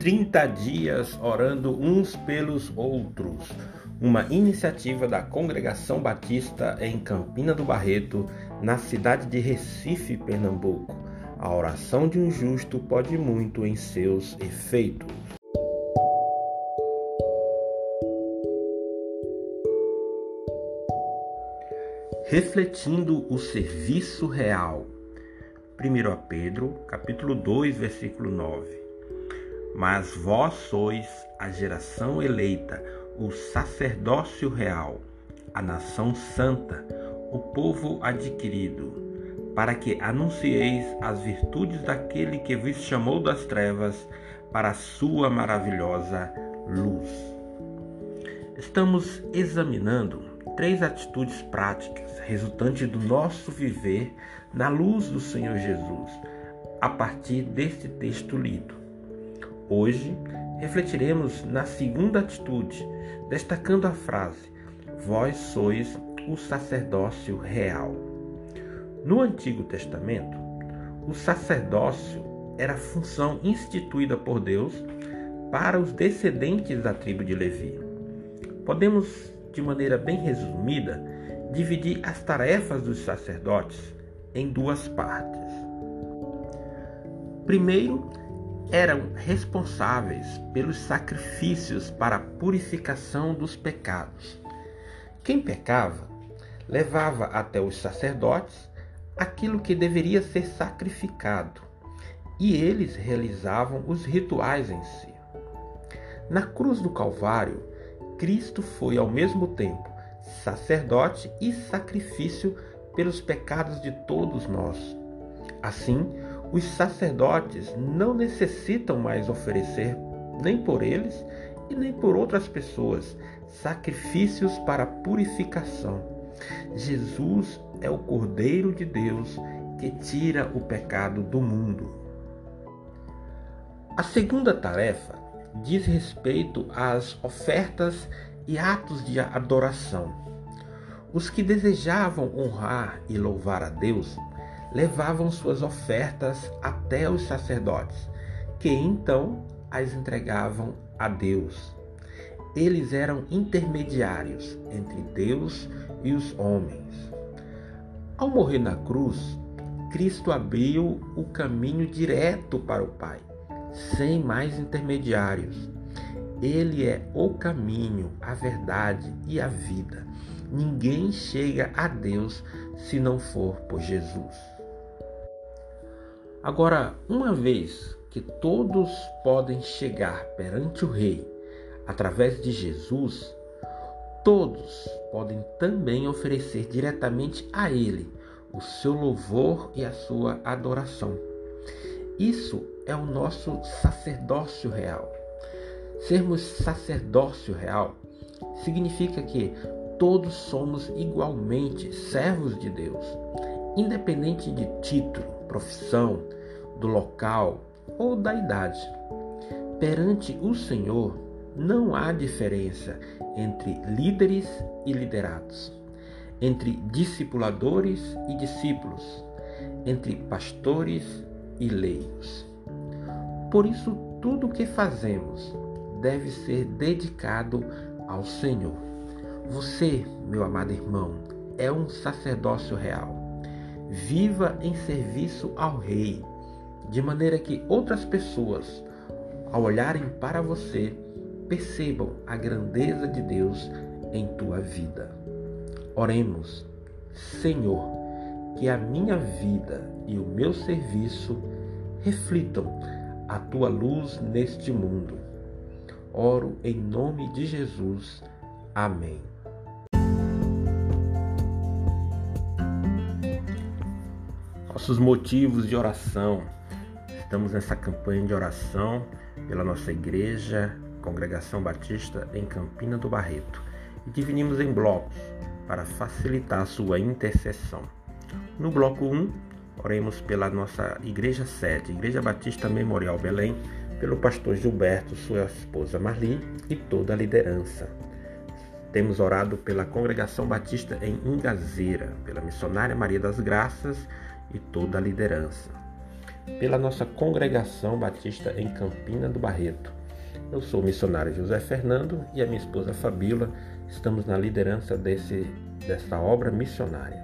30 dias orando uns pelos outros. Uma iniciativa da Congregação Batista em Campina do Barreto, na cidade de Recife, Pernambuco. A oração de um justo pode muito em seus efeitos. Refletindo o serviço real. 1 Pedro, capítulo 2, versículo 9. Mas vós sois a geração eleita, o sacerdócio real, a nação santa, o povo adquirido, para que anuncieis as virtudes daquele que vos chamou das trevas para a sua maravilhosa luz. Estamos examinando três atitudes práticas resultantes do nosso viver na luz do Senhor Jesus, a partir deste texto lido. Hoje refletiremos na segunda atitude, destacando a frase: Vós sois o sacerdócio real. No Antigo Testamento, o sacerdócio era função instituída por Deus para os descendentes da tribo de Levi. Podemos, de maneira bem resumida, dividir as tarefas dos sacerdotes em duas partes. Primeiro, eram responsáveis pelos sacrifícios para a purificação dos pecados. Quem pecava levava até os sacerdotes aquilo que deveria ser sacrificado, e eles realizavam os rituais em si. Na cruz do Calvário, Cristo foi ao mesmo tempo sacerdote e sacrifício pelos pecados de todos nós. Assim, os sacerdotes não necessitam mais oferecer, nem por eles e nem por outras pessoas, sacrifícios para purificação. Jesus é o Cordeiro de Deus que tira o pecado do mundo. A segunda tarefa diz respeito às ofertas e atos de adoração. Os que desejavam honrar e louvar a Deus levavam suas ofertas até os sacerdotes, que então as entregavam a Deus. Eles eram intermediários entre Deus e os homens. Ao morrer na cruz, Cristo abriu o caminho direto para o Pai, sem mais intermediários. Ele é o caminho, a verdade e a vida. Ninguém chega a Deus se não for por Jesus. Agora, uma vez que todos podem chegar perante o Rei através de Jesus, todos podem também oferecer diretamente a Ele o seu louvor e a sua adoração. Isso é o nosso sacerdócio real. Sermos sacerdócio real significa que todos somos igualmente servos de Deus, independente de título, profissão, do local ou da idade. Perante o Senhor, não há diferença entre líderes e liderados, entre discipuladores e discípulos, entre pastores e leigos. Por isso, tudo o que fazemos deve ser dedicado ao Senhor. Você, meu amado irmão, é um sacerdócio real. Viva em serviço ao Rei, de maneira que outras pessoas, ao olharem para você, percebam a grandeza de Deus em tua vida. Oremos, Senhor, que a minha vida e o meu serviço reflitam a tua luz neste mundo. Oro em nome de Jesus. Amém. Nossos motivos de oração. Estamos nessa campanha de oração pela nossa igreja, Congregação Batista em Campina do Barreto, e dividimos em blocos para facilitar a sua intercessão. No bloco 1, oremos pela nossa igreja sede, Igreja Batista Memorial Belém, pelo pastor Gilberto, sua esposa Marli e toda a liderança. Temos orado pela Congregação Batista em Ingazeira, pela missionária Maria das Graças e toda a liderança. pela nossa congregação batista em Campina do Barreto. Eu sou o missionário José Fernando e a minha esposa Fabíola estamos na liderança desse, dessa obra missionária.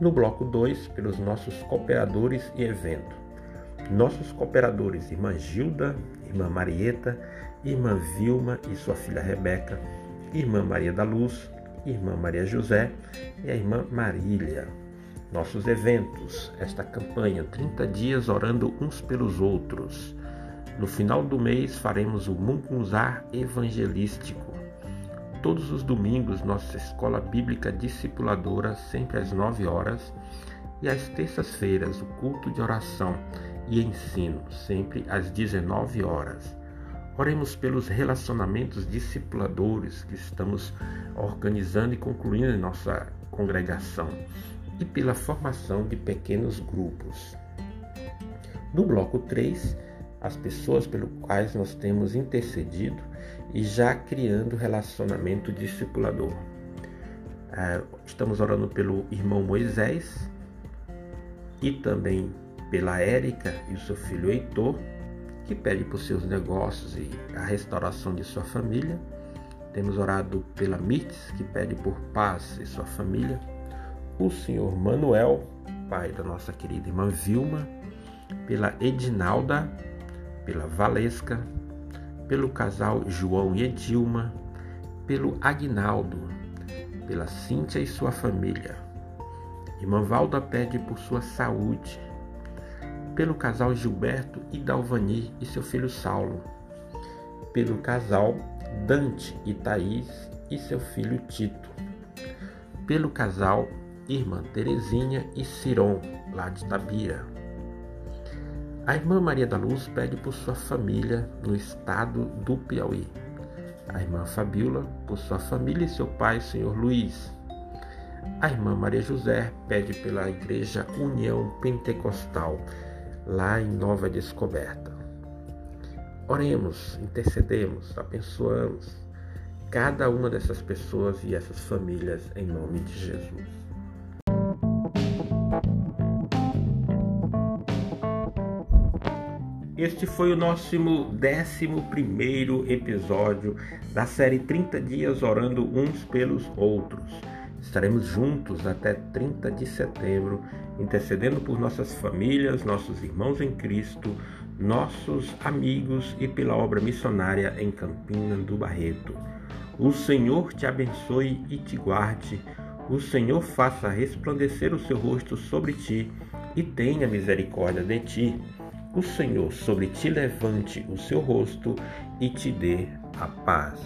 No bloco 2, pelos nossos cooperadores e evento. Nossos cooperadores, irmã Gilda, irmã Marieta, irmã Vilma e sua filha Rebeca, irmã Maria da Luz, irmã Maria José e a irmã Marília. Nossos eventos, esta campanha 30 dias orando uns pelos outros. No final do mês faremos o Mungunzar Evangelístico. Todos os domingos, nossa escola bíblica discipuladora, sempre às 9 horas, e às terças-feiras, o culto de oração e ensino, sempre às 19 horas. Oremos pelos relacionamentos discipuladores que estamos organizando e concluindo em nossa congregação e pela formação de pequenos grupos. No bloco 3, as pessoas pelas quais nós temos intercedido e já criando relacionamento discipulador. É, estamos orando pelo irmão Moisés e também pela Érica e o seu filho Heitor, que pede por seus negócios e a restauração de sua família. Temos orado pela Mirtes, que pede por paz e sua família. O senhor Manuel, pai da nossa querida irmã Vilma, pela Edinalda, pela Valesca, pelo casal João e Edilma, pelo Agnaldo, pela Cíntia e sua família. Irmã Valda pede por sua saúde, pelo casal Gilberto e Dalvani e seu filho Saulo, pelo casal Dante e Thaís e seu filho Tito, pelo casal Irmã Terezinha e Ciron, lá de Tabira. A irmã Maria da Luz pede por sua família no estado do Piauí. A irmã Fabíola por sua família e seu pai, senhor Luiz. A irmã Maria José pede pela Igreja União Pentecostal lá em Nova Descoberta. Oremos, intercedemos, abençoamos cada uma dessas pessoas e essas famílias em nome de Jesus. Este foi o nosso 11 episódio da série 30 Dias Orando Uns pelos Outros. Estaremos juntos até 30 de setembro intercedendo por nossas famílias, nossos irmãos em Cristo, nossos amigos e pela obra missionária em Campina do Barreto. O Senhor te abençoe e te guarde. O Senhor faça resplandecer o seu rosto sobre ti e tenha misericórdia de ti o Senhor sobre ti levante o seu rosto e te dê a paz.